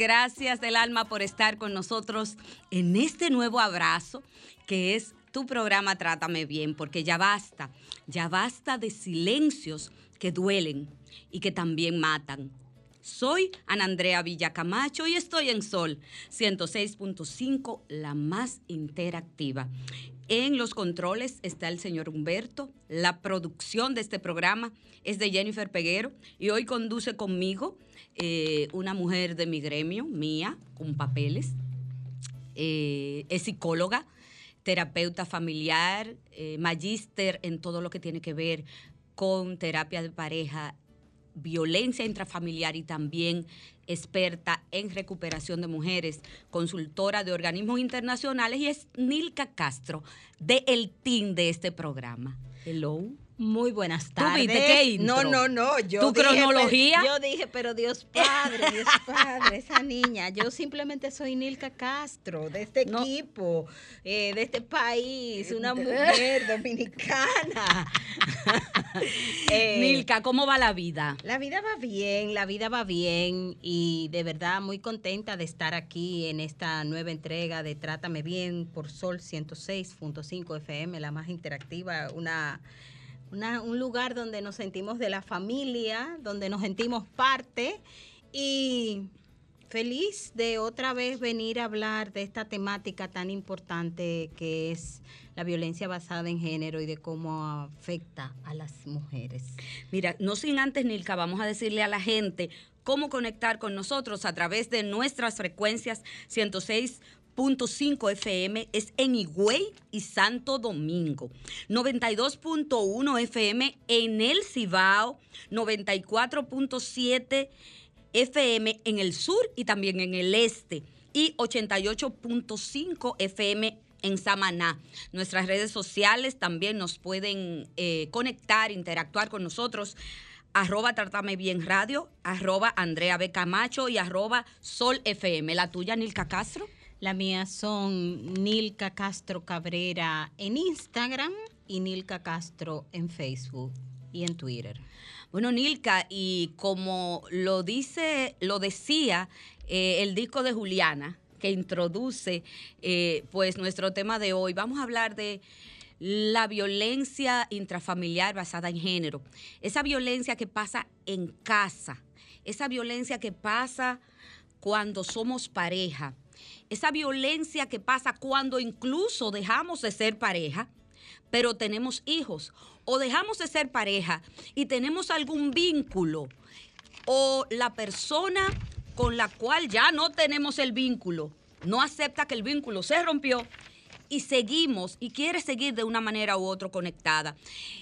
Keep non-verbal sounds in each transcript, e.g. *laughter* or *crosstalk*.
Gracias del alma por estar con nosotros en este nuevo abrazo que es tu programa Trátame Bien, porque ya basta, ya basta de silencios que duelen y que también matan. Soy Ana Andrea Villacamacho y estoy en Sol 106.5, la más interactiva. En los controles está el señor Humberto. La producción de este programa es de Jennifer Peguero y hoy conduce conmigo eh, una mujer de mi gremio, mía, con papeles. Eh, es psicóloga, terapeuta familiar, eh, magíster en todo lo que tiene que ver con terapia de pareja, violencia intrafamiliar y también experta en recuperación de mujeres, consultora de organismos internacionales y es Nilka Castro de el team de este programa. Hello. Muy buenas tardes. ¿Tú viste qué No, no, no. Yo ¿Tu cronología? yo dije, pero Dios Padre, Dios *laughs* Padre, esa niña. Yo simplemente soy Nilka Castro, de este equipo, eh, de este país, una mujer dominicana. *laughs* eh, Nilka, ¿cómo va la vida? La vida va bien, la vida va bien y de verdad muy contenta de estar aquí en esta nueva entrega de Trátame Bien por Sol 106.5 FM, la más interactiva, una un lugar donde nos sentimos de la familia, donde nos sentimos parte y feliz de otra vez venir a hablar de esta temática tan importante que es la violencia basada en género y de cómo afecta a las mujeres. Mira, no sin antes, Nilka, vamos a decirle a la gente cómo conectar con nosotros a través de nuestras frecuencias 106 5 FM es en Higüey y Santo Domingo. 92.1 FM en el Cibao. 94.7 FM en el sur y también en el este. Y 88.5 FM en Samaná. Nuestras redes sociales también nos pueden eh, conectar, interactuar con nosotros arroba Tratame Bien Radio, arroba Andrea B. Camacho y arroba Sol FM. La tuya, Nilka Castro. La mía son Nilka Castro Cabrera en Instagram y Nilka Castro en Facebook y en Twitter. Bueno, Nilka, y como lo dice, lo decía eh, el disco de Juliana, que introduce eh, pues nuestro tema de hoy, vamos a hablar de la violencia intrafamiliar basada en género. Esa violencia que pasa en casa, esa violencia que pasa cuando somos pareja, esa violencia que pasa cuando incluso dejamos de ser pareja, pero tenemos hijos, o dejamos de ser pareja y tenemos algún vínculo, o la persona con la cual ya no tenemos el vínculo no acepta que el vínculo se rompió y seguimos y quiere seguir de una manera u otra conectada.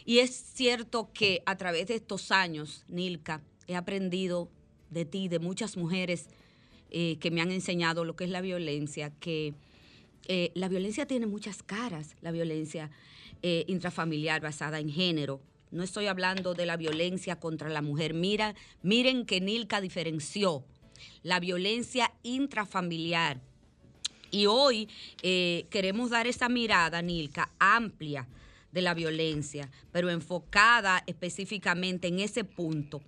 Y es cierto que a través de estos años, Nilka, he aprendido de ti, de muchas mujeres eh, que me han enseñado lo que es la violencia, que eh, la violencia tiene muchas caras, la violencia eh, intrafamiliar basada en género. No estoy hablando de la violencia contra la mujer. Mira, miren que Nilka diferenció la violencia intrafamiliar. Y hoy queremos dar esa mirada, Nilka, amplia de la violencia, pero enfocada específicamente en ese punto.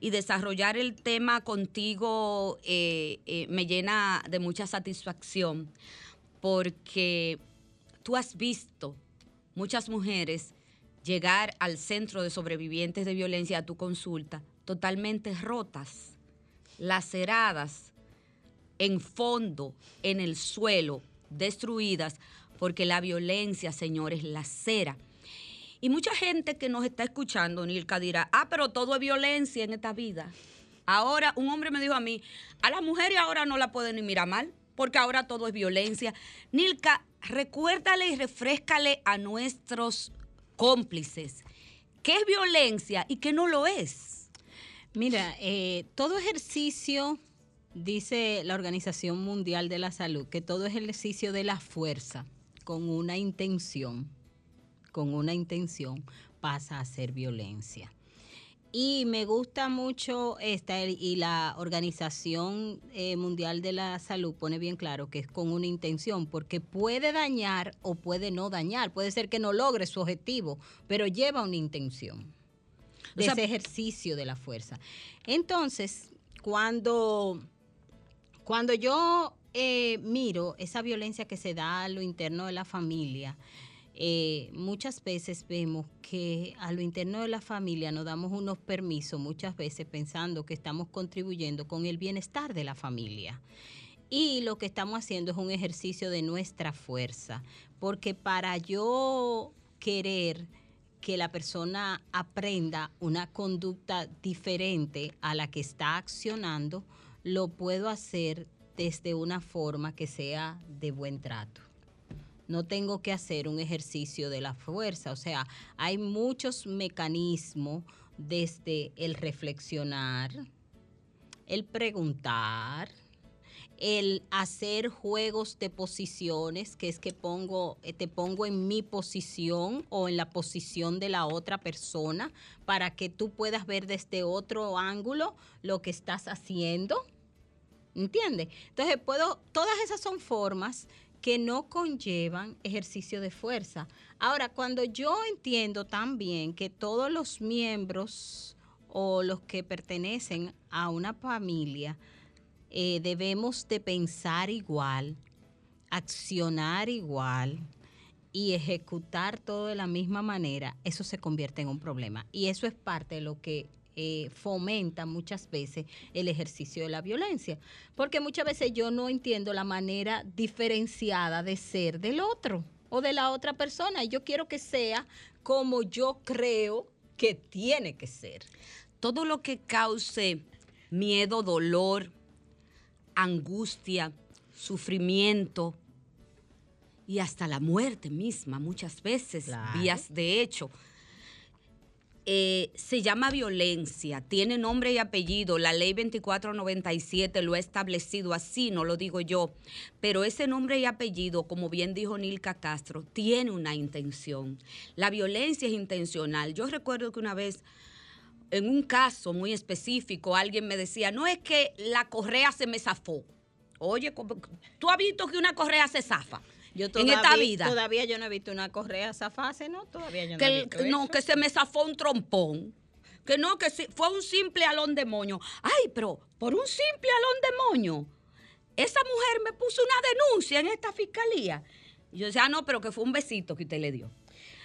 Y desarrollar el tema contigo eh, eh, me llena de mucha satisfacción porque tú has visto muchas mujeres llegar al centro de sobrevivientes de violencia a tu consulta totalmente rotas, laceradas, en fondo, en el suelo, destruidas, porque la violencia, señores, lacera. Y mucha gente que nos está escuchando, Nilka, dirá, ah, pero todo es violencia en esta vida. Ahora, un hombre me dijo a mí, a las mujeres ahora no la pueden ni mirar mal, porque ahora todo es violencia. Nilka, recuérdale y refrescale a nuestros cómplices qué es violencia y qué no lo es. Mira, eh, todo ejercicio, dice la Organización Mundial de la Salud, que todo ejercicio de la fuerza con una intención, con una intención, pasa a ser violencia. Y me gusta mucho esta, y la Organización eh, Mundial de la Salud pone bien claro que es con una intención, porque puede dañar o puede no dañar. Puede ser que no logre su objetivo, pero lleva una intención de ese ejercicio de la fuerza. Entonces, cuando, cuando yo eh, miro esa violencia que se da a lo interno de la familia, eh, muchas veces vemos que a lo interno de la familia nos damos unos permisos, muchas veces pensando que estamos contribuyendo con el bienestar de la familia. Y lo que estamos haciendo es un ejercicio de nuestra fuerza, porque para yo querer que la persona aprenda una conducta diferente a la que está accionando, lo puedo hacer desde una forma que sea de buen trato no tengo que hacer un ejercicio de la fuerza. O sea, hay muchos mecanismos desde el reflexionar, el preguntar, el hacer juegos de posiciones, que es que pongo, eh, te pongo en mi posición o en la posición de la otra persona para que tú puedas ver desde otro ángulo lo que estás haciendo. ¿Entiendes? Entonces, puedo, todas esas son formas que no conllevan ejercicio de fuerza. Ahora, cuando yo entiendo también que todos los miembros o los que pertenecen a una familia eh, debemos de pensar igual, accionar igual y ejecutar todo de la misma manera, eso se convierte en un problema. Y eso es parte de lo que eh, fomenta muchas veces el ejercicio de la violencia, porque muchas veces yo no entiendo la manera diferenciada de ser del otro o de la otra persona. Y yo quiero que sea como yo creo que tiene que ser. Todo lo que cause miedo, dolor, angustia, sufrimiento y hasta la muerte misma, muchas veces, vías de hecho eh, se llama violencia, tiene nombre y apellido, la ley 2497 lo ha establecido así, no lo digo yo, pero ese nombre y apellido, como bien dijo Nilka Castro, tiene una intención. La violencia es intencional. Yo recuerdo que una vez, en un caso muy específico, alguien me decía, no es que la correa se me zafó. Oye, ¿tú has visto que una correa se zafa? Yo todavía, en esta vida. Todavía yo no he visto una correa zafarse, ¿no? Todavía yo no que, he visto No, que se me zafó un trompón. Que no, que fue un simple alón de moño. Ay, pero por un simple alón de moño, esa mujer me puso una denuncia en esta fiscalía. Yo decía, ah, no, pero que fue un besito que usted le dio.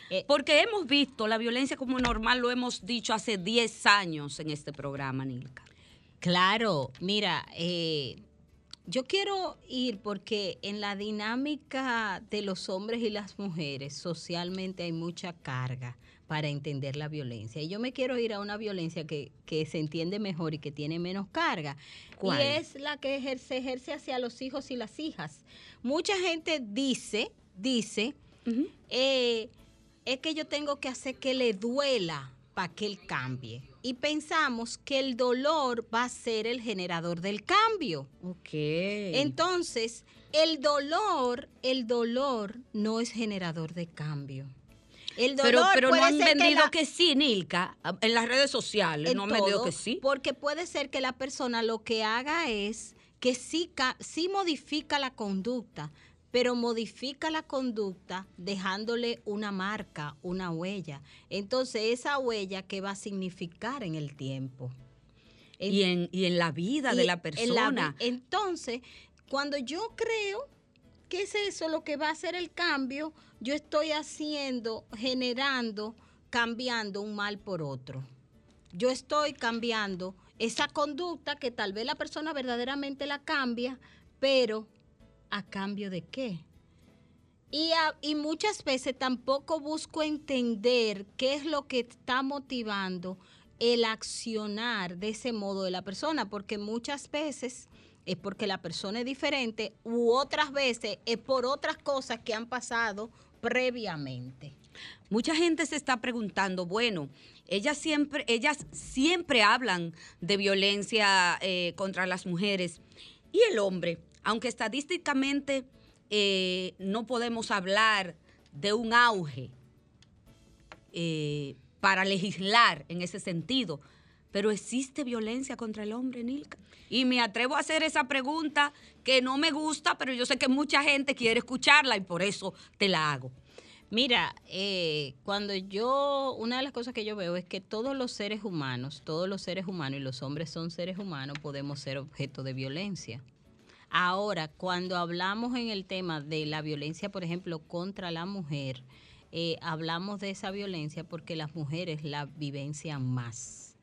Eh, Porque hemos visto la violencia como normal, lo hemos dicho hace 10 años en este programa, Nilka. Claro, mira, eh, yo quiero ir porque en la dinámica de los hombres y las mujeres socialmente hay mucha carga para entender la violencia. Y yo me quiero ir a una violencia que, se entiende mejor y que tiene menos carga. Y es la que se ejerce hacia los hijos y las hijas. Mucha gente dice, dice, eh, es que yo tengo que hacer que le duela para que él cambie y pensamos que el dolor va a ser el generador del cambio. Ok. Entonces, el dolor, el dolor no es generador de cambio. El dolor pero, pero no han vendido que, sí, Nilka, en las redes sociales, no han vendido que sí. Porque puede ser que la persona lo que haga es que sí, sí modifica la conducta, pero modifica la conducta dejándole una marca, una huella. Entonces, esa huella, ¿qué va a significar en el tiempo? y, en, y en la vida de la persona. entonces, cuando yo creo ¿qué es eso lo que va a hacer el cambio? Yo estoy haciendo, generando, cambiando un mal por otro. Yo estoy cambiando esa conducta que tal vez la persona verdaderamente la cambia, pero ¿a cambio de qué? Y, y, muchas veces tampoco busco entender qué es lo que está motivando el accionar de ese modo de la persona, porque muchas veces es porque la persona es diferente u otras veces es por otras cosas que han pasado previamente. Mucha gente se está preguntando, bueno, ellas siempre, ellas siempre hablan de violencia eh, contra las mujeres y el hombre, aunque estadísticamente eh, no podemos hablar de un auge. Eh, para legislar en ese sentido. Pero existe violencia contra el hombre, Nilka. Y me atrevo a hacer esa pregunta que no me gusta, pero yo sé que mucha gente quiere escucharla y por eso te la hago. Mira, eh, cuando yo, una de las cosas que yo veo es que todos los seres humanos, todos los seres humanos y los hombres son seres humanos, podemos ser objeto de violencia. Ahora, cuando hablamos en el tema de la violencia, por ejemplo, contra la mujer, eh, hablamos de esa violencia porque las mujeres la vivencian más.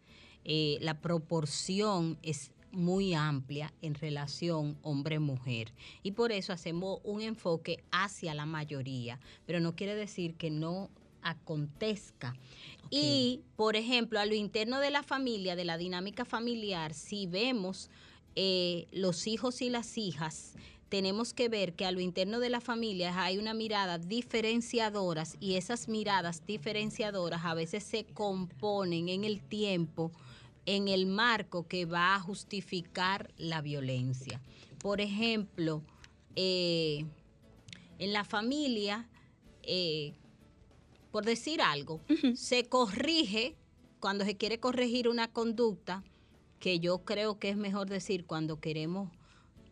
Eh, la proporción es muy amplia en relación hombre-mujer y por eso hacemos un enfoque hacia la mayoría, pero no quiere decir que no acontezca. Y, por ejemplo, a lo interno de la familia, de la dinámica familiar, si vemos eh, los hijos y las hijas tenemos que ver que a lo interno de la familia hay una mirada diferenciadoras y esas miradas diferenciadoras a veces se componen en el tiempo en el marco que va a justificar la violencia. Por ejemplo, eh, en la familia, eh, por decir algo, se corrige cuando se quiere corregir una conducta, que yo creo que es mejor decir cuando queremos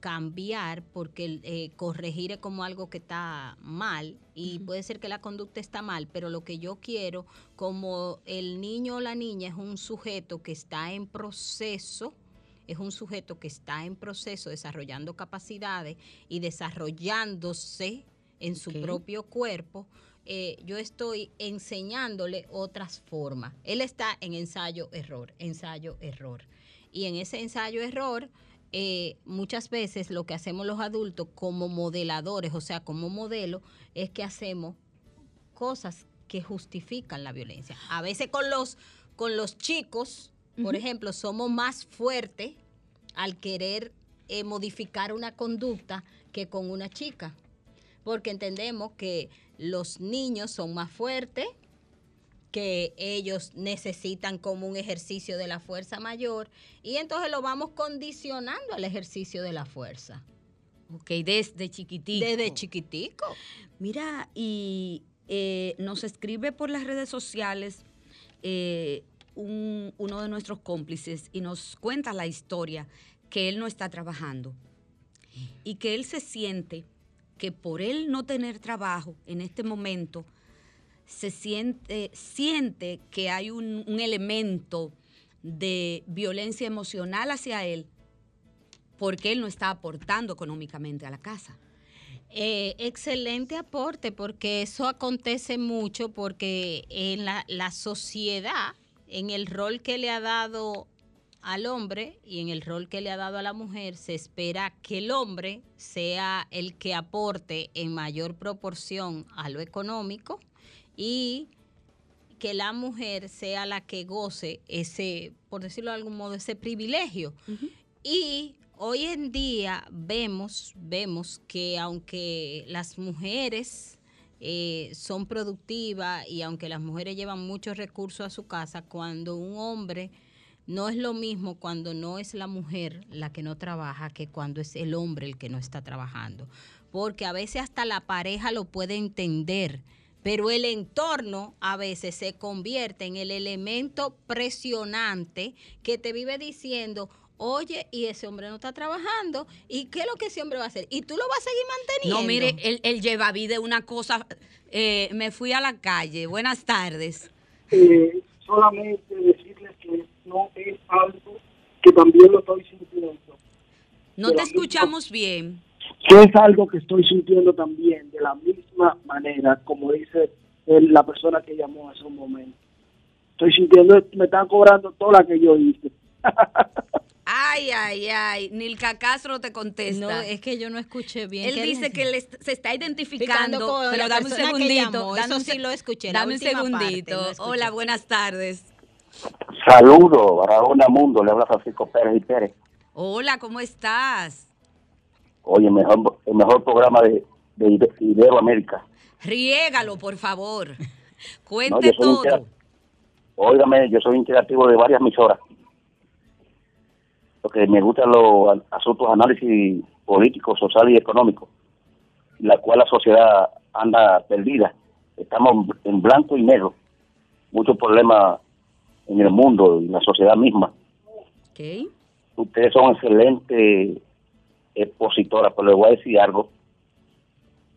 cambiar porque eh, corregir es como algo que está mal y puede ser que la conducta está mal, pero lo que yo quiero, como el niño o la niña es un sujeto que está en proceso, es un sujeto que está en proceso desarrollando capacidades y desarrollándose en su propio cuerpo, eh, yo estoy enseñándole otras formas. Él está en ensayo-error, ensayo-error. Y en ese ensayo-error, eh, muchas veces lo que hacemos los adultos como modeladores, o sea, como modelo, es que hacemos cosas que justifican la violencia. A veces con los, con los chicos, por ejemplo, somos más fuertes al querer eh, modificar una conducta que con una chica, porque entendemos que los niños son más fuertes, que ellos necesitan como un ejercicio de la fuerza mayor y entonces lo vamos condicionando al ejercicio de la fuerza. Ok, desde chiquitico. Desde chiquitico. Mira, y eh, nos escribe por las redes sociales eh, uno de nuestros cómplices y nos cuenta la historia que él no está trabajando y que él se siente que por él no tener trabajo en este momento, se siente, siente que hay un, elemento de violencia emocional hacia él porque él no está aportando económicamente a la casa. Eh, excelente aporte, porque eso acontece mucho, porque en la, la, sociedad, en el rol que le ha dado al hombre y en el rol que le ha dado a la mujer, se espera que el hombre sea el que aporte en mayor proporción a lo económico y que la mujer sea la que goce ese, por decirlo de algún modo, ese privilegio. Y hoy en día vemos, vemos que aunque las mujeres eh, son productivas y aunque las mujeres llevan muchos recursos a su casa, cuando un hombre no es lo mismo cuando no es la mujer la que no trabaja que cuando es el hombre el que no está trabajando. Porque a veces hasta la pareja lo puede entender pero el entorno a veces se convierte en el elemento presionante que te vive diciendo, oye, y ese hombre no está trabajando, ¿y qué es lo que ese hombre va a hacer? ¿Y tú lo vas a seguir manteniendo? No, mire, él, lleva vida una cosa, eh, me fui a la calle, buenas tardes. Eh, solamente decirles que no es algo que también lo estoy sintiendo. No te escuchamos bien. Que es algo que estoy sintiendo también de la misma manera, como dice la persona que llamó hace un momento. Estoy sintiendo, me están cobrando toda la que yo hice. *laughs* Ay, ay, ay. Nilka Castro te contesta. No, es que yo no escuché bien. Él dice que se está identificando, pero dame un segundito. Eso sí lo escuché. Dame un segundito. Hola, buenas tardes. Saludo, Barahona Mundo, le habla Francisco Pérez y Pérez. Hola, ¿cómo estás? Oye, mejor, el mejor programa de, de Iberoamérica. Riégalo, por favor. *laughs* Cuente todo. Óigame, yo soy interactivo de varias emisoras porque me gustan los asuntos, análisis políticos, sociales y económicos, la cual la sociedad anda perdida. Estamos en blanco y negro. Muchos problemas en el mundo y en la sociedad misma. Ustedes son excelentes expositoras, pero les voy a decir algo.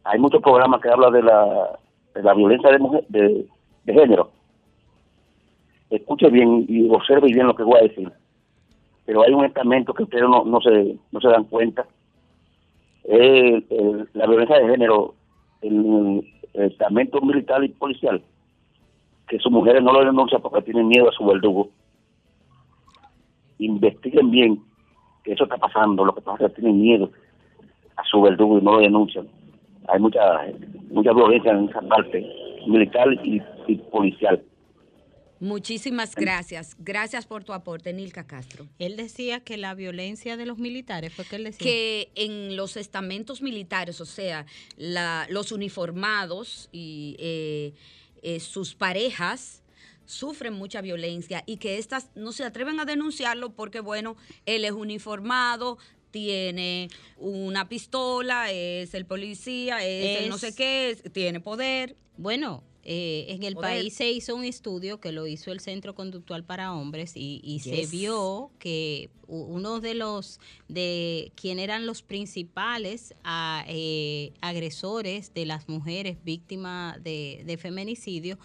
Hay muchos programas que hablan de la, de la violencia de, mujer, de, género. Escuche bien y observe bien lo que voy a decir pero hay un estamento que ustedes no, se, no se dan cuenta. la violencia de género, el, estamento militar y policial, que sus mujeres no lo denuncian porque tienen miedo a su verdugo. Investiguen bien eso está pasando, lo que pasa es que tienen miedo a su verdugo y no lo denuncian. Hay mucha mucha violencia en esa parte militar y policial. Muchísimas gracias. Gracias por tu aporte, Nilka Castro. Él decía que la violencia de los militares fue que él decía. Que en los estamentos militares, o sea, los uniformados y eh, eh, sus parejas sufren mucha violencia y que estas no se atreven a denunciarlo porque, bueno, él es uniformado, tiene una pistola, es el policía, es, el no sé qué, tiene poder. Bueno, eh, en el país se hizo un estudio que lo hizo el Centro Conductual para Hombres y, se vio que uno de los de quien eran los principales eh, agresores de las mujeres víctimas de, feminicidio,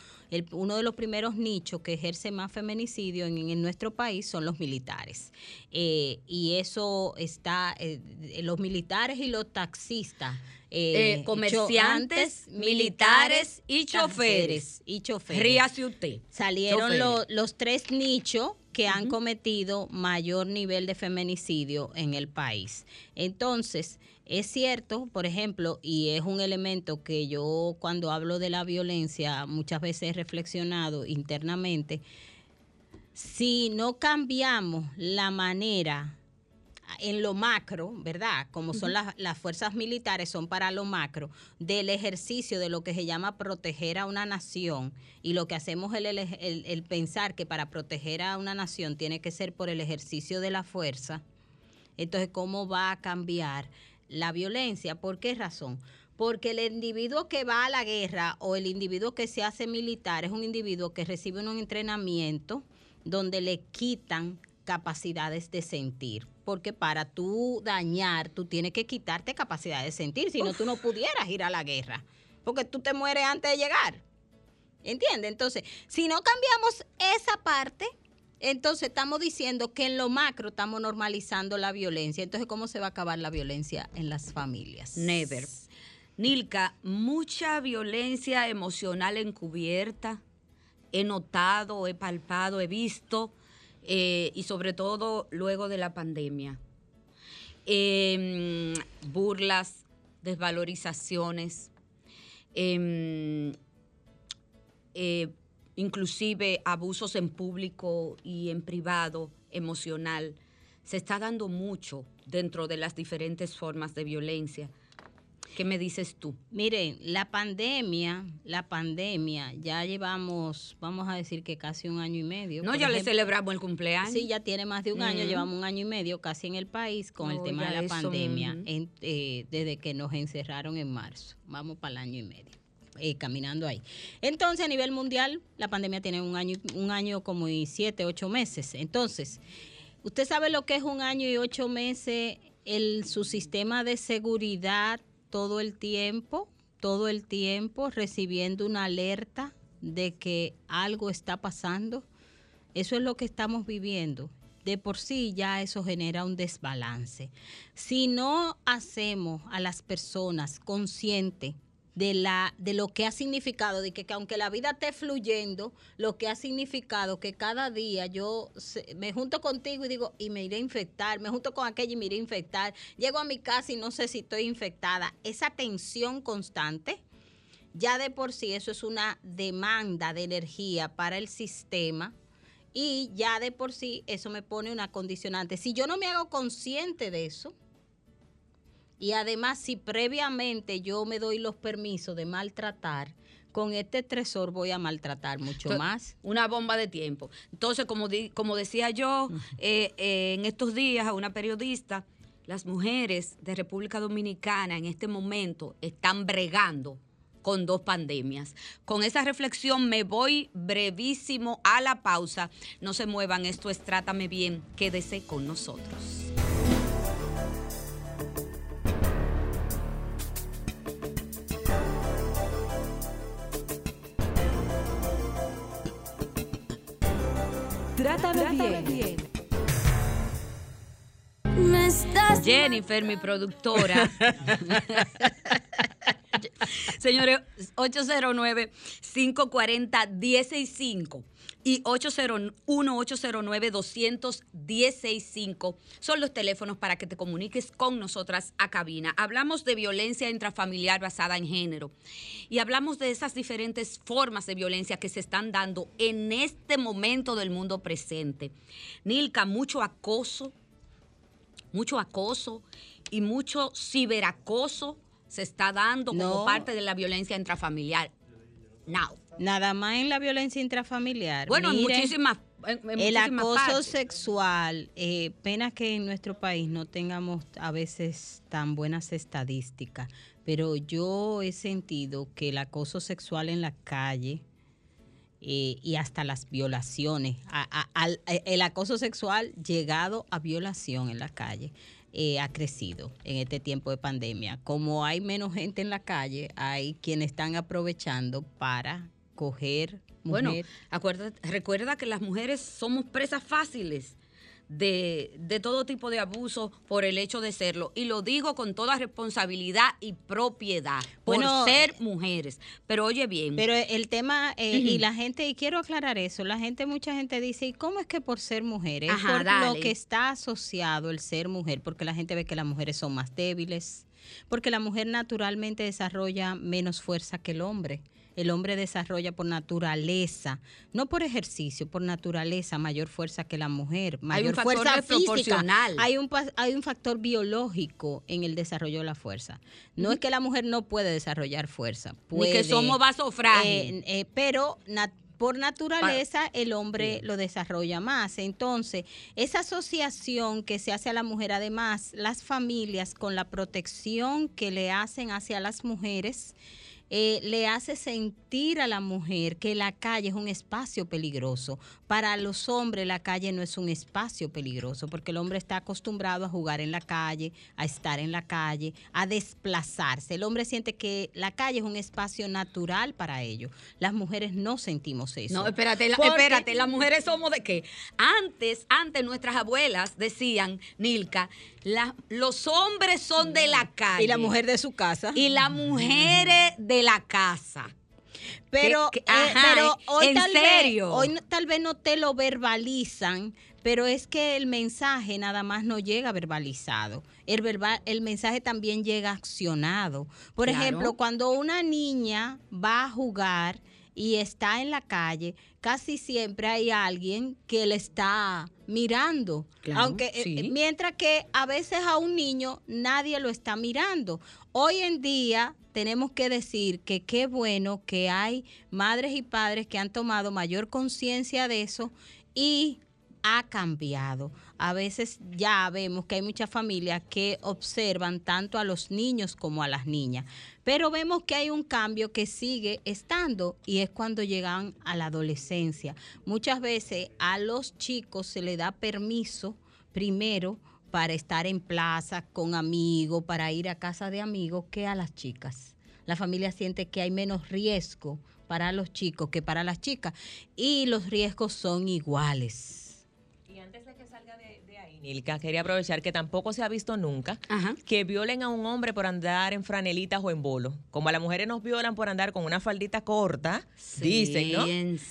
uno de los primeros nichos que ejerce más feminicidio en, nuestro país son los militares. Eh, y eso está, los militares y los taxistas eh, eh, comerciantes, militares y choferes. Y choferes. Ríase usted. Salieron los tres nichos que han cometido mayor nivel de feminicidio en el país. Entonces, es cierto, por ejemplo, y es un elemento que yo cuando hablo de la violencia muchas veces he reflexionado internamente, si no cambiamos la manera en lo macro, ¿verdad? Como son las, las, fuerzas militares, son para lo macro, del ejercicio de lo que se llama proteger a una nación. Y lo que hacemos es el, pensar que para proteger a una nación tiene que ser por el ejercicio de la fuerza. Entonces, ¿cómo va a cambiar la violencia? ¿Por qué razón? Porque el individuo que va a la guerra o el individuo que se hace militar es un individuo que recibe un entrenamiento donde le quitan capacidades de sentir. Porque para tú dañar, tú tienes que quitarte capacidad de sentir, si no tú no pudieras ir a la guerra, porque tú te mueres antes de llegar. ¿Entiendes? Entonces, si no cambiamos esa parte, entonces estamos diciendo que en lo macro estamos normalizando la violencia. Entonces, ¿cómo se va a acabar la violencia en las familias? Never. Nilka, mucha violencia emocional encubierta. He notado, he palpado, he visto eh, y sobre todo luego de la pandemia. Em, burlas, desvalorizaciones, em, eh, inclusive abusos en público y en privado, emocional. Se está dando mucho dentro de las diferentes formas de violencia. ¿Qué me dices tú? Miren, la pandemia, la pandemia, ya llevamos, vamos a decir que casi un año y medio. No, ya le celebramos el cumpleaños. Sí, ya tiene más de un año, llevamos un año y medio casi en el país con el tema de la pandemia, eh, desde que nos encerraron en marzo. Vamos para el año y medio. Eh, caminando ahí. Entonces, a nivel mundial, la pandemia tiene un año, un año como siete, ocho meses. Entonces, ¿usted sabe lo que es un año y ocho meses el, su sistema de seguridad todo el tiempo, todo el tiempo recibiendo una alerta de que algo está pasando. Eso es lo que estamos viviendo. de por sí ya eso genera un desbalance. Si no hacemos a las personas conscientes de, la, de lo que ha significado, de que, aunque la vida esté fluyendo, lo que ha significado que cada día yo me junto contigo y digo, y me iré a infectar, me junto con aquella y me iré a infectar, llego a mi casa y no sé si estoy infectada. Esa tensión constante, ya de por sí eso es una demanda de energía para el sistema y ya de por sí eso me pone una condicionante. Si yo no me hago consciente de eso, y además, si previamente yo me doy los permisos de maltratar, con este estresor voy a maltratar mucho más. Una bomba de tiempo. Entonces, como, como decía yo eh, eh, en estos días a una periodista, las mujeres de República Dominicana en este momento están bregando con dos pandemias. Con esa reflexión me voy brevísimo a la pausa. No se muevan, esto es Trátame Bien, quédese con nosotros. Trátame, bien. Jennifer, mi productora. *laughs* Señores, 809-540-165 y 801-809-21065 son los teléfonos para que te comuniques con nosotras a cabina. Hablamos de violencia intrafamiliar basada en género y hablamos de esas diferentes formas de violencia que se están dando en este momento del mundo presente. Nilka, mucho acoso, mucho acoso y mucho ciberacoso se está dando como parte de la violencia intrafamiliar. Now. Nada más en la violencia intrafamiliar. Bueno, muchísimas. el acoso sexual, eh, pena que en nuestro país no tengamos a veces tan buenas estadísticas, pero yo he sentido que el acoso sexual en la calle eh, y hasta las violaciones, el acoso sexual llegado a violación en la calle, eh, ha crecido en este tiempo de pandemia. Como hay menos gente en la calle, hay quienes están aprovechando para coger. Bueno, recuerda que las mujeres somos presas fáciles de, de, todo tipo de abuso por el hecho de serlo. Y lo digo con toda responsabilidad y propiedad, por ser mujeres. Pero oye bien. Pero el tema, eh, y la gente, y quiero aclarar eso, la gente, mucha gente dice, ¿y cómo es que por ser mujeres? por lo que está asociado el ser mujer, porque la gente ve que las mujeres son más débiles, porque la mujer naturalmente desarrolla menos fuerza que el hombre el hombre desarrolla por naturaleza, no por ejercicio, por naturaleza, mayor fuerza que la mujer, mayor fuerza física. Hay un, hay un factor biológico en el desarrollo de la fuerza. No es que la mujer no puede desarrollar fuerza. Puede, Ni que somos vasos frágiles. Eh, eh, pero por naturaleza el hombre lo desarrolla más. Entonces, esa asociación que se hace a la mujer, además, las familias con la protección que le hacen hacia las mujeres, eh, le hace sentir a la mujer que la calle es un espacio peligroso. Para los hombres la calle no es un espacio peligroso porque el hombre está acostumbrado a jugar en la calle, a estar en la calle, a desplazarse. El hombre siente que la calle es un espacio natural para ellos. Las mujeres no sentimos eso. No, espérate, espérate, las mujeres somos de qué? Antes, antes nuestras abuelas decían, Nilka, los hombres son de la calle. Y la mujer de su casa. Y las mujeres de la casa. Pero, eh, pero hoy, tal Vez, hoy tal vez no te lo verbalizan, pero es que el mensaje nada más no llega verbalizado. El, verbal, el mensaje también llega accionado. Por ejemplo, cuando una niña va a jugar y está en la calle, casi siempre hay alguien que le está mirando. Aunque eh, mientras que a veces a un niño nadie lo está mirando. Hoy en día tenemos que decir que qué bueno que hay madres y padres que han tomado mayor conciencia de eso y ha cambiado. A veces ya vemos que hay muchas familias que observan tanto a los niños como a las niñas, pero vemos que hay un cambio que sigue estando y es cuando llegan a la adolescencia. Muchas veces a los chicos se le da permiso primero para estar en plaza con amigos, para ir a casa de amigos, que a las chicas. La familia siente que hay menos riesgo para los chicos que para las chicas y los riesgos son iguales Nilka, quería aprovechar que tampoco se ha visto nunca que violen a un hombre por andar en franelitas o en bolo. Como a las mujeres nos violan por andar con una faldita corta, dicen, ¿no?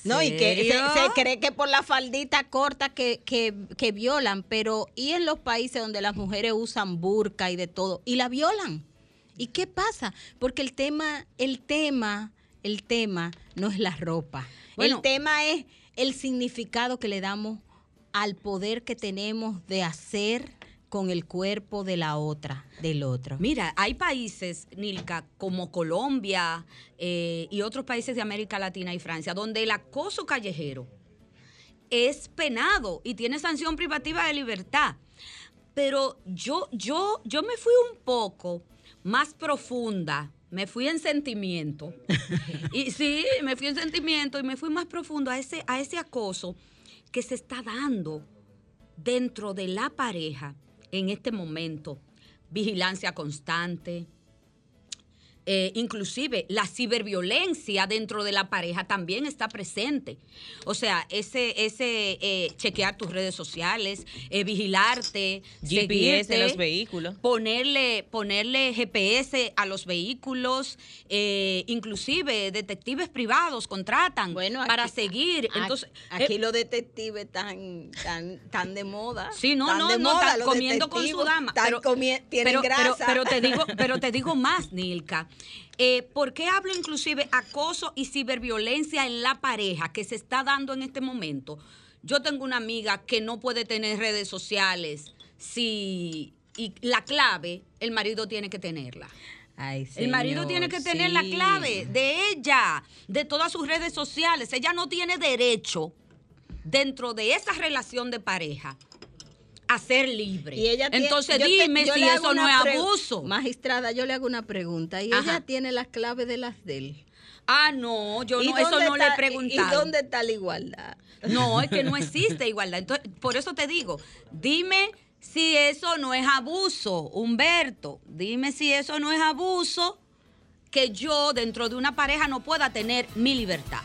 No, y que se, cree que por la faldita corta que, que, que violan, pero ¿y en los países donde las mujeres usan burka y de todo? Y la violan. ¿Y qué pasa? Porque el tema, el tema, el tema no es la ropa. el tema es el significado que le damos al poder que tenemos de hacer con el cuerpo de la otra, del otro. Mira, hay países, Nilka, como Colombia eh, y otros países de América Latina y Francia, donde el acoso callejero es penado y tiene sanción privativa de libertad. Pero yo, yo, yo me fui un poco más profunda me fui en sentimiento. *laughs* y sí, me fui en sentimiento y me fui más profundo a ese, a ese acoso que se está dando dentro de la pareja en este momento. Vigilancia constante, eh, inclusive la ciberviolencia dentro de la pareja también está presente. O sea, ese, ese eh, chequear tus redes sociales, eh, vigilarte, GPS en los vehículos. Ponerle, ponerle GPS a los vehículos, inclusive detectives privados contratan para seguir. Entonces, aquí los detectives están tan, tan de moda. Sí, no, no, no, están comiendo con su dama. Pero, tienen grasa. pero, te digo, pero te *laughs* digo más, Nilka. Eh, ¿Por qué hablo inclusive acoso y ciberviolencia en la pareja que se está dando en este momento? Yo tengo una amiga que no puede tener redes sociales si y la clave el marido tiene que tenerla. el marido tiene que tener la clave de ella, de todas sus redes sociales. Ella no tiene derecho dentro de esa relación de pareja a ser libre. Y ella Entonces dime si eso no es abuso. Magistrada, yo le hago una pregunta. ¿Y ella tiene las claves de las de él? Ah, no, yo no, eso no le he preguntado. ¿Y dónde está la igualdad? No, es que no *laughs* existe igualdad. Entonces, por eso te digo, dime si eso no es abuso, Humberto. Dime si eso no es abuso que yo dentro de una pareja no pueda tener mi libertad.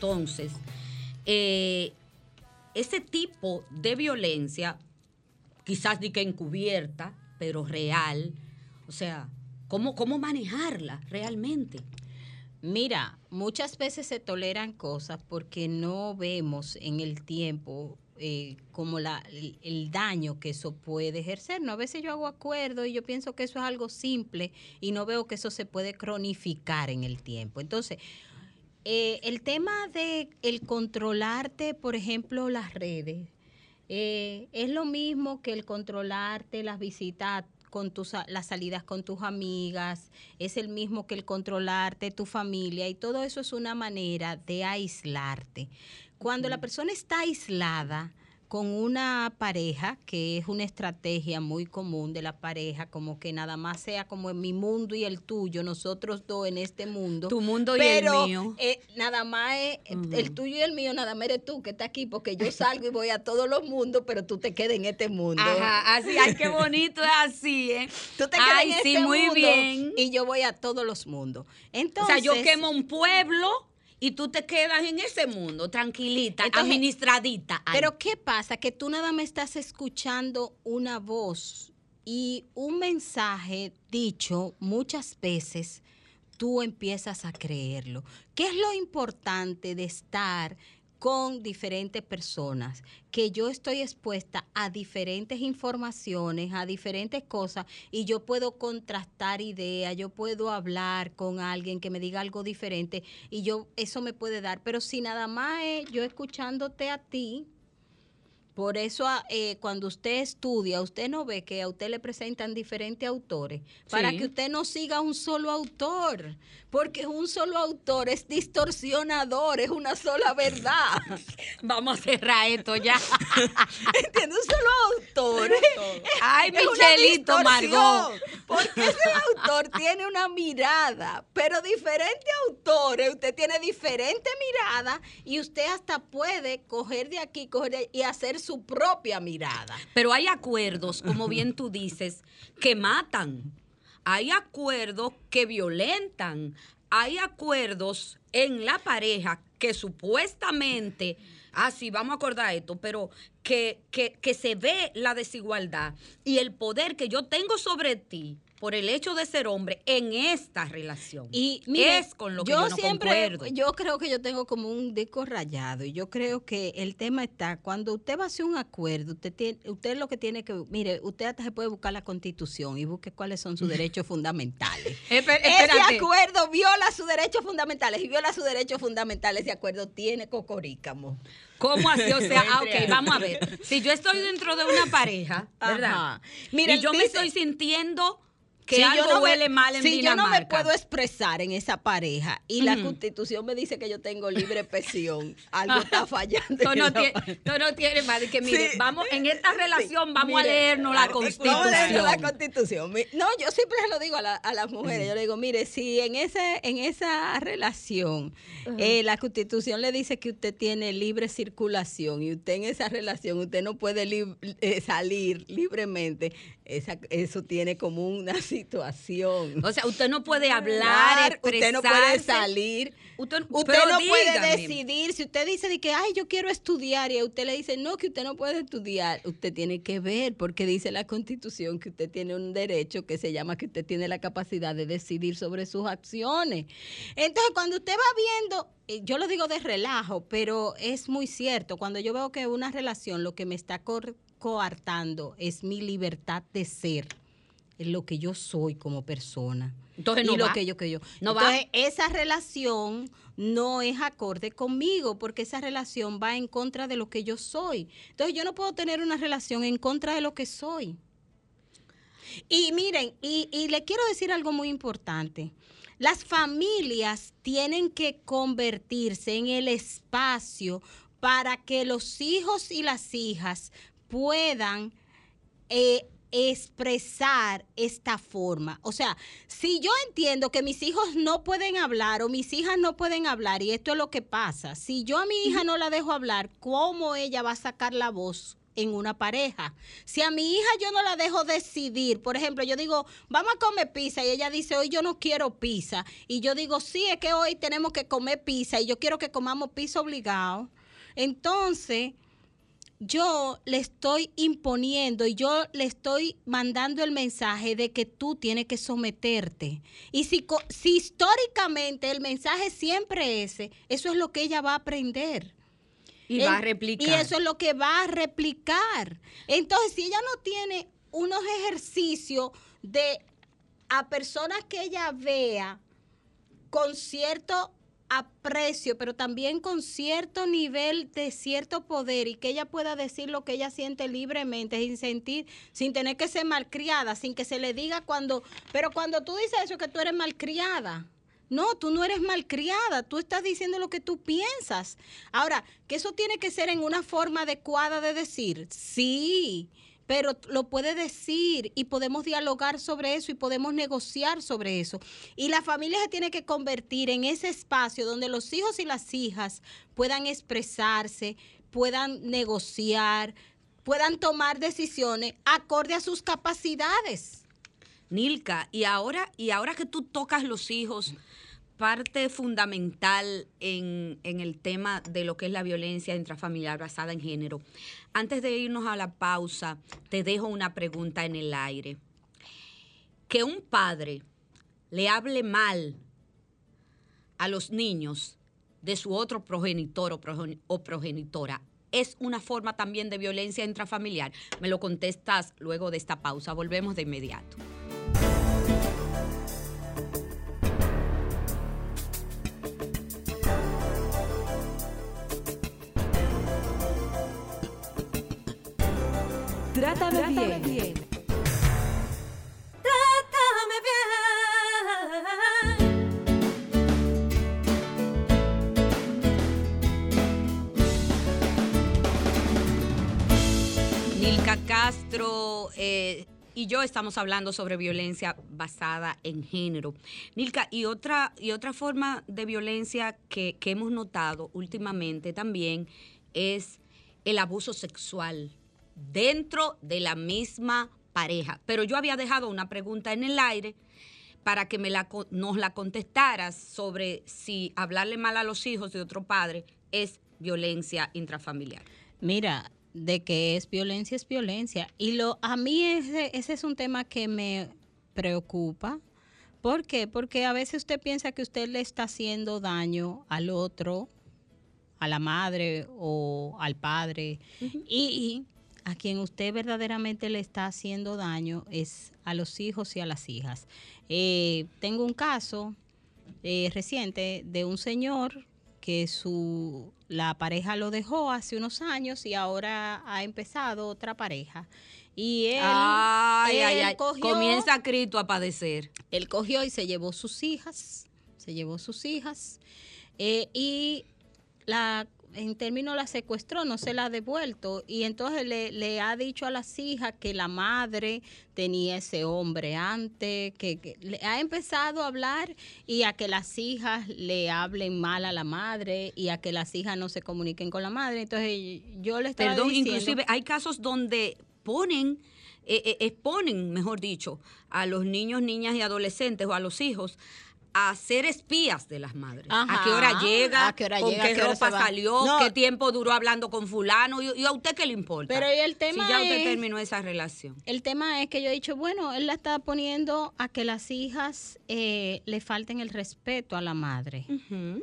Entonces, eh, ese tipo de violencia, quizás ni que encubierta, pero real, o sea, ¿cómo, cómo manejarla realmente? Mira, muchas veces se toleran cosas porque no vemos en el tiempo eh, como la, el, daño que eso puede ejercer. ¿no? A veces yo hago acuerdo y yo pienso que eso es algo simple y no veo que eso se puede cronificar en el tiempo. Entonces, eh, el tema de el controlarte, por ejemplo, las redes, eh, es lo mismo que el controlarte las visitas con tus las salidas con tus amigas, es el mismo que el controlarte tu familia y todo eso es una manera de aislarte. Cuando la persona está aislada, con una pareja, que es una estrategia muy común de la pareja, como que nada más sea como en mi mundo y el tuyo, nosotros dos en este mundo. Tu mundo y el mío. Eh, nada más es, el tuyo y el mío, nada más eres tú que está aquí, porque yo salgo y voy a todos los mundos, pero tú te quedas en este mundo. Ajá, así, ay, qué bonito es así, ¿eh? Tú te quedas en sí, este muy bien. y yo voy a todos los mundos. Entonces, o sea, yo quemo un pueblo y tú te quedas en ese mundo tranquilita, administradita. Pero ¿qué pasa? Que tú nada más estás escuchando una voz y un mensaje dicho muchas veces, tú empiezas a creerlo. ¿Qué es lo importante de estar con diferentes personas, que yo estoy expuesta a diferentes informaciones, a diferentes cosas, y yo puedo contrastar ideas, yo puedo hablar con alguien que me diga algo diferente, y yo eso me puede dar. Pero si nada más es yo escuchándote a ti, por eso, ah, eh, cuando usted estudia, usted no ve que a usted le presentan diferentes autores, para Sí. que usted no siga un solo autor, porque un solo autor es distorsionador, es una sola verdad. *laughs* Vamos a cerrar esto ya. *laughs* ¿Entiendes? Un solo autor. Ay, es Michelito, Margot. Porque ese autor tiene una mirada, pero diferentes autores, usted tiene diferentes miradas y usted hasta puede coger de aquí, coger de y hacer su propia mirada. Pero hay acuerdos, como bien tú dices, que matan. Hay acuerdos que violentan. Hay acuerdos en la pareja que supuestamente, ah, vamos a acordar esto, pero que, que, que se ve la desigualdad y el poder que yo tengo sobre ti por el hecho de ser hombre en esta relación. Y mire, es con lo que yo, no siempre, concuerdo. yo creo que yo tengo como un disco rayado y yo creo que el tema está cuando usted va a hacer un acuerdo, usted tiene, usted lo que tiene que, mire, usted hasta se puede buscar la constitución y busque cuáles son sus *laughs* derechos fundamentales. Ese acuerdo viola sus derechos fundamentales y viola sus derechos fundamentales. Ese acuerdo tiene cocorícamo. ¿Cómo así? O sea, ah, *laughs* ok, vamos a ver. Si yo estoy dentro de una pareja, ¿verdad? Ajá. Mira, y yo me estoy sintiendo que Si yo algo no me- huele mal en si yo no me Dinamarca. puedo expresar en esa pareja y la constitución me dice que yo tengo libre expresión, *laughs* algo está fallando. Tú no, no tienes más que, mire, Sí. vamos, en esta relación vamos a Mire, leernos la Vamos a leernos constitución. la constitución. No, yo siempre se lo digo a, la- a las mujeres. Yo le digo, mire, si en ese en esa relación eh, la constitución le dice que usted tiene libre circulación y usted en esa relación usted no puede lib- eh, salir libremente, esa, eso tiene como una situación. O sea, usted no puede hablar, usted no puede salir. Usted, no puede decidir. Si usted dice de que, ay, yo quiero estudiar y a usted le dice, no, que usted no puede estudiar, usted tiene que ver, porque dice la Constitución que usted tiene un derecho que se llama que usted tiene la capacidad de decidir sobre sus acciones. Entonces, cuando usted va viendo, eh, yo lo digo de relajo, pero es muy cierto, cuando yo veo que una relación lo que me está coartando es mi libertad de ser, lo que yo soy como persona. Entonces y no lo va. que yo que yo. No va. Entonces, esa relación no es acorde conmigo porque esa relación va en contra de lo que yo soy. Entonces, yo no puedo tener una relación en contra de lo que soy. Y miren, y, y le quiero decir algo muy importante. Las familias tienen que convertirse en el espacio para que los hijos y las hijas puedan eh, expresar esta forma. O sea, si yo entiendo que mis hijos no pueden hablar o mis hijas no pueden hablar, y esto es lo que pasa, si yo a mi hija no la dejo hablar, ¿cómo ella va a sacar la voz? en una pareja. Si a mi hija yo no la dejo decidir, por ejemplo, yo digo, vamos a comer pizza y ella dice, hoy yo no quiero pizza. Y yo digo, sí, es que hoy tenemos que comer pizza y yo quiero que comamos pizza obligado. Entonces, yo le estoy imponiendo y yo le estoy mandando el mensaje de que tú tienes que someterte. Y si, históricamente el mensaje siempre es ese, eso es lo que ella va a aprender. Y va a replicar. Y eso es lo que va a replicar. Entonces, si ella no tiene unos ejercicios de a personas que ella vea con cierto aprecio, pero también con cierto nivel de cierto poder y que ella pueda decir lo que ella siente libremente, sin sentir, sin tener que ser malcriada, sin que se le diga cuando, pero cuando tú dices eso que tú eres malcriada. No, tú no eres malcriada, tú estás diciendo lo que tú piensas. Ahora, que eso tiene que ser en una forma adecuada de decir, sí, pero lo puede decir y podemos dialogar sobre eso y podemos negociar sobre eso. Y la familia se tiene que convertir en ese espacio donde los hijos y las hijas puedan expresarse, puedan negociar, puedan tomar decisiones acorde a sus capacidades. Nilka, y ahora, y ahora que tú tocas los hijos, parte fundamental en, en el tema de lo que es la violencia intrafamiliar basada en género. Antes de irnos a la pausa, te dejo una pregunta en el aire. Que un padre le hable mal a los niños de su otro progenitor o, o progenitora es una forma también de violencia intrafamiliar? Me lo contestas luego de esta pausa. Volvemos de inmediato. Trátame, bien. bien. Trátame bien. Nilka Castro eh, y yo estamos hablando sobre violencia basada en género. Nilka, y otra, y otra forma de violencia que, que hemos notado últimamente también es el abuso sexual dentro de la misma pareja. Pero yo había dejado una pregunta en el aire para que me la, nos la contestaras sobre si hablarle mal a los hijos de otro padre es violencia intrafamiliar. Mira, de que es violencia es violencia. Y lo a mí ese, ese es un tema que me preocupa. ¿Por qué? Porque a veces usted piensa que usted le está haciendo daño al otro, a la madre o al padre. y, a quien usted verdaderamente le está haciendo daño es a los hijos y a las hijas. Eh, tengo un caso eh, reciente de un señor que su la pareja lo dejó hace unos años y ahora ha empezado otra pareja. Y él, comienza Cristo a padecer. Él cogió y se llevó sus hijas, se llevó sus hijas eh, y la en términos la secuestró, no se la ha devuelto. Y entonces le, ha dicho a las hijas que la madre tenía ese hombre antes, que, le ha empezado a hablar y a que las hijas le hablen mal a la madre y a que las hijas no se comuniquen con la madre. Entonces yo le estaba Perdón, inclusive hay casos donde ponen... Eh, eh, exponen, mejor dicho, a los niños, niñas y adolescentes o a los hijos a ser espías de las madres. ¿A qué hora llega? ¿A qué hora ¿Con qué, ropa salió? ¿Qué tiempo duró hablando con fulano? ¿Y, a usted qué le importa? Pero el tema si ya usted terminó esa relación. El tema es que yo he dicho, bueno, él la está poniendo a que las hijas eh, le falten el respeto a la madre.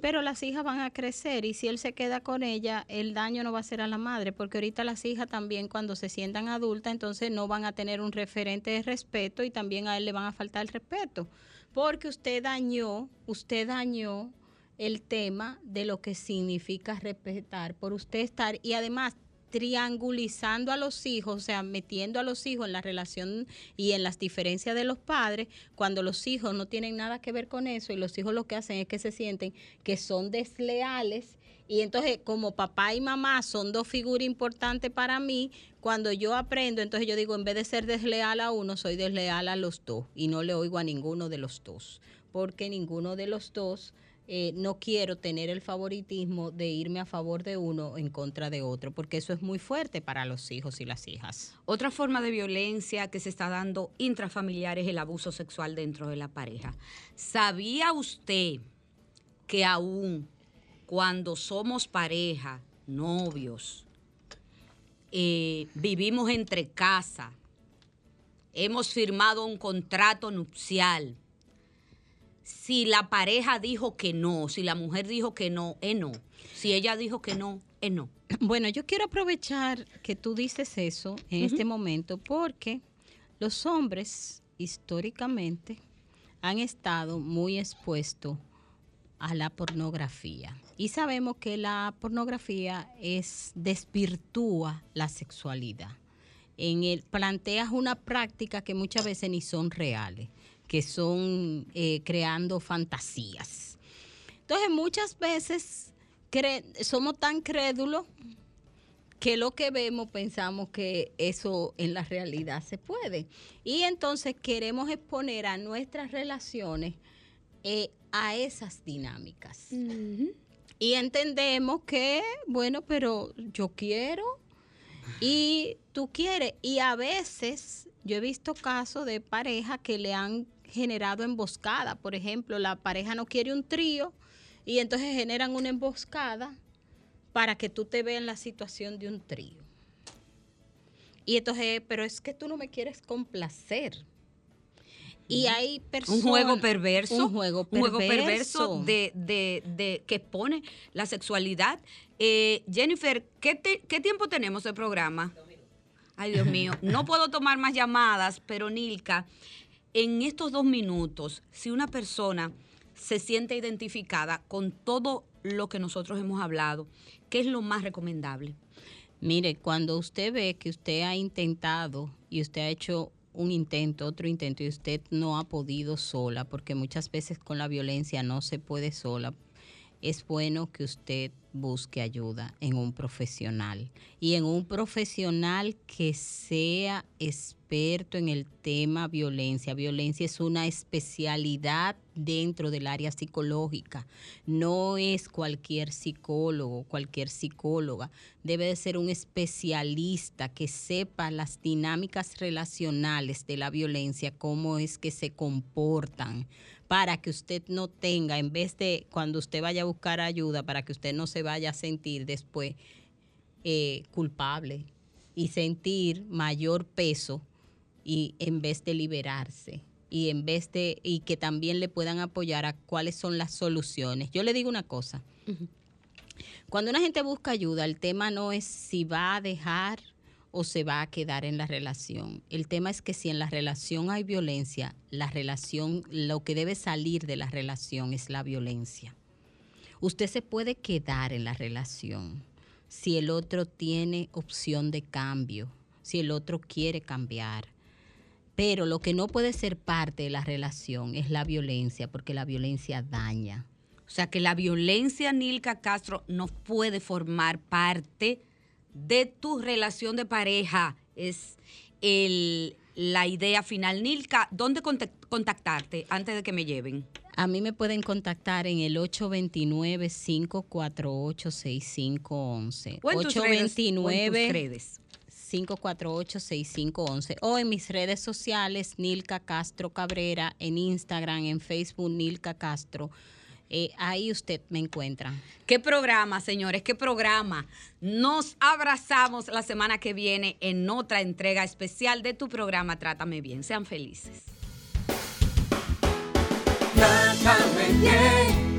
Pero las hijas van a crecer y si él se queda con ella, el daño no va a ser a la madre, porque ahorita las hijas también cuando se sientan adultas, entonces no van a tener un referente de respeto y también a él le van a faltar el respeto porque usted dañó, usted dañó el tema de lo que significa respetar, por usted estar y además triangulizando a los hijos, o sea, metiendo a los hijos en la relación y en las diferencias de los padres, cuando los hijos no tienen nada que ver con eso y los hijos lo que hacen es que se sienten que son desleales. Y entonces, como papá y mamá son dos figuras importantes para mí, cuando yo aprendo, entonces yo digo, en vez de ser desleal a uno, soy desleal a los dos y no le oigo a ninguno de los dos, porque ninguno de los dos... Eh, no quiero tener el favoritismo de irme a favor de uno en contra de otro, porque eso es muy fuerte para los hijos y las hijas. Otra forma de violencia que se está dando intrafamiliar es el abuso sexual dentro de la pareja. ¿Sabía usted que aún cuando somos pareja, novios, eh, vivimos entre casa, hemos firmado un contrato nupcial, si la pareja dijo que no, si la mujer dijo que no, es no. Si ella dijo que no, es no. *clears throat* Bueno, yo quiero aprovechar que tú dices eso en este momento porque los hombres históricamente han estado muy expuestos a la pornografía. Y sabemos que la pornografía es desvirtúa la sexualidad. En el planteas una práctica que muchas veces ni son reales, que son eh, creando fantasías. Entonces muchas veces somos tan crédulos que lo que vemos pensamos que eso en la realidad se puede. Y entonces queremos exponer a nuestras relaciones eh, a esas dinámicas. Y entendemos que, bueno, pero yo quiero y tú quieres. Y a veces yo he visto casos de pareja que le han generado emboscada. Por ejemplo, la pareja no quiere un trío y entonces generan una emboscada para que tú te veas en la situación de un trío. Y entonces, pero es que tú no me quieres complacer. Y hay personas... Un juego perverso. Un juego perverso. Un juego perverso de, de, de que expone la sexualidad. Eh, Jennifer, ¿qué, ¿qué tiempo tenemos de programa? Ay, Dios mío. No puedo tomar más llamadas, pero Nilka, en estos dos minutos, si una persona se siente identificada con todo lo que nosotros hemos hablado, ¿qué es lo más recomendable? Mire, cuando usted ve que usted ha intentado y usted ha hecho un intento, otro intento y usted no ha podido sola, porque muchas veces con la violencia no se puede sola, es bueno que usted busque ayuda en un profesional y en un profesional que sea experto en el tema violencia. Violencia es una especialidad dentro del área psicológica. No es cualquier psicólogo, cualquier psicóloga. Debe de ser un especialista que sepa las dinámicas relacionales de la violencia, cómo es que se comportan para que usted no tenga, en vez de cuando usted vaya a buscar ayuda, para que usted no se vaya a sentir después eh, culpable y sentir mayor peso y en vez de liberarse y en vez de y que también le puedan apoyar a cuáles son las soluciones. Yo le digo una cosa. Cuando una gente busca ayuda, el tema no es si va a dejar o se va a quedar en la relación. El tema es que si en la relación hay violencia, la relación, lo que debe salir de la relación es la violencia. Usted se puede quedar en la relación si el otro tiene opción de cambio, si el otro quiere cambiar. Pero lo que no puede ser parte de la relación es la violencia, porque la violencia daña. O sea que la violencia, Nilka Castro, no puede formar parte de tu relación de pareja. Es la idea final. Nilka, ¿dónde contactarte antes de que me lleven? A mí me pueden contactar en el 829-548-6511. 829 redes? 548-6511 o en mis redes sociales Nilka Castro Cabrera, en Instagram, en Facebook Nilka Castro eh, ahí usted me encuentra. ¿Qué programa, señores? ¿Qué programa? Nos abrazamos la semana que viene en otra entrega especial de tu programa Trátame Bien. Sean felices. Trátame bien.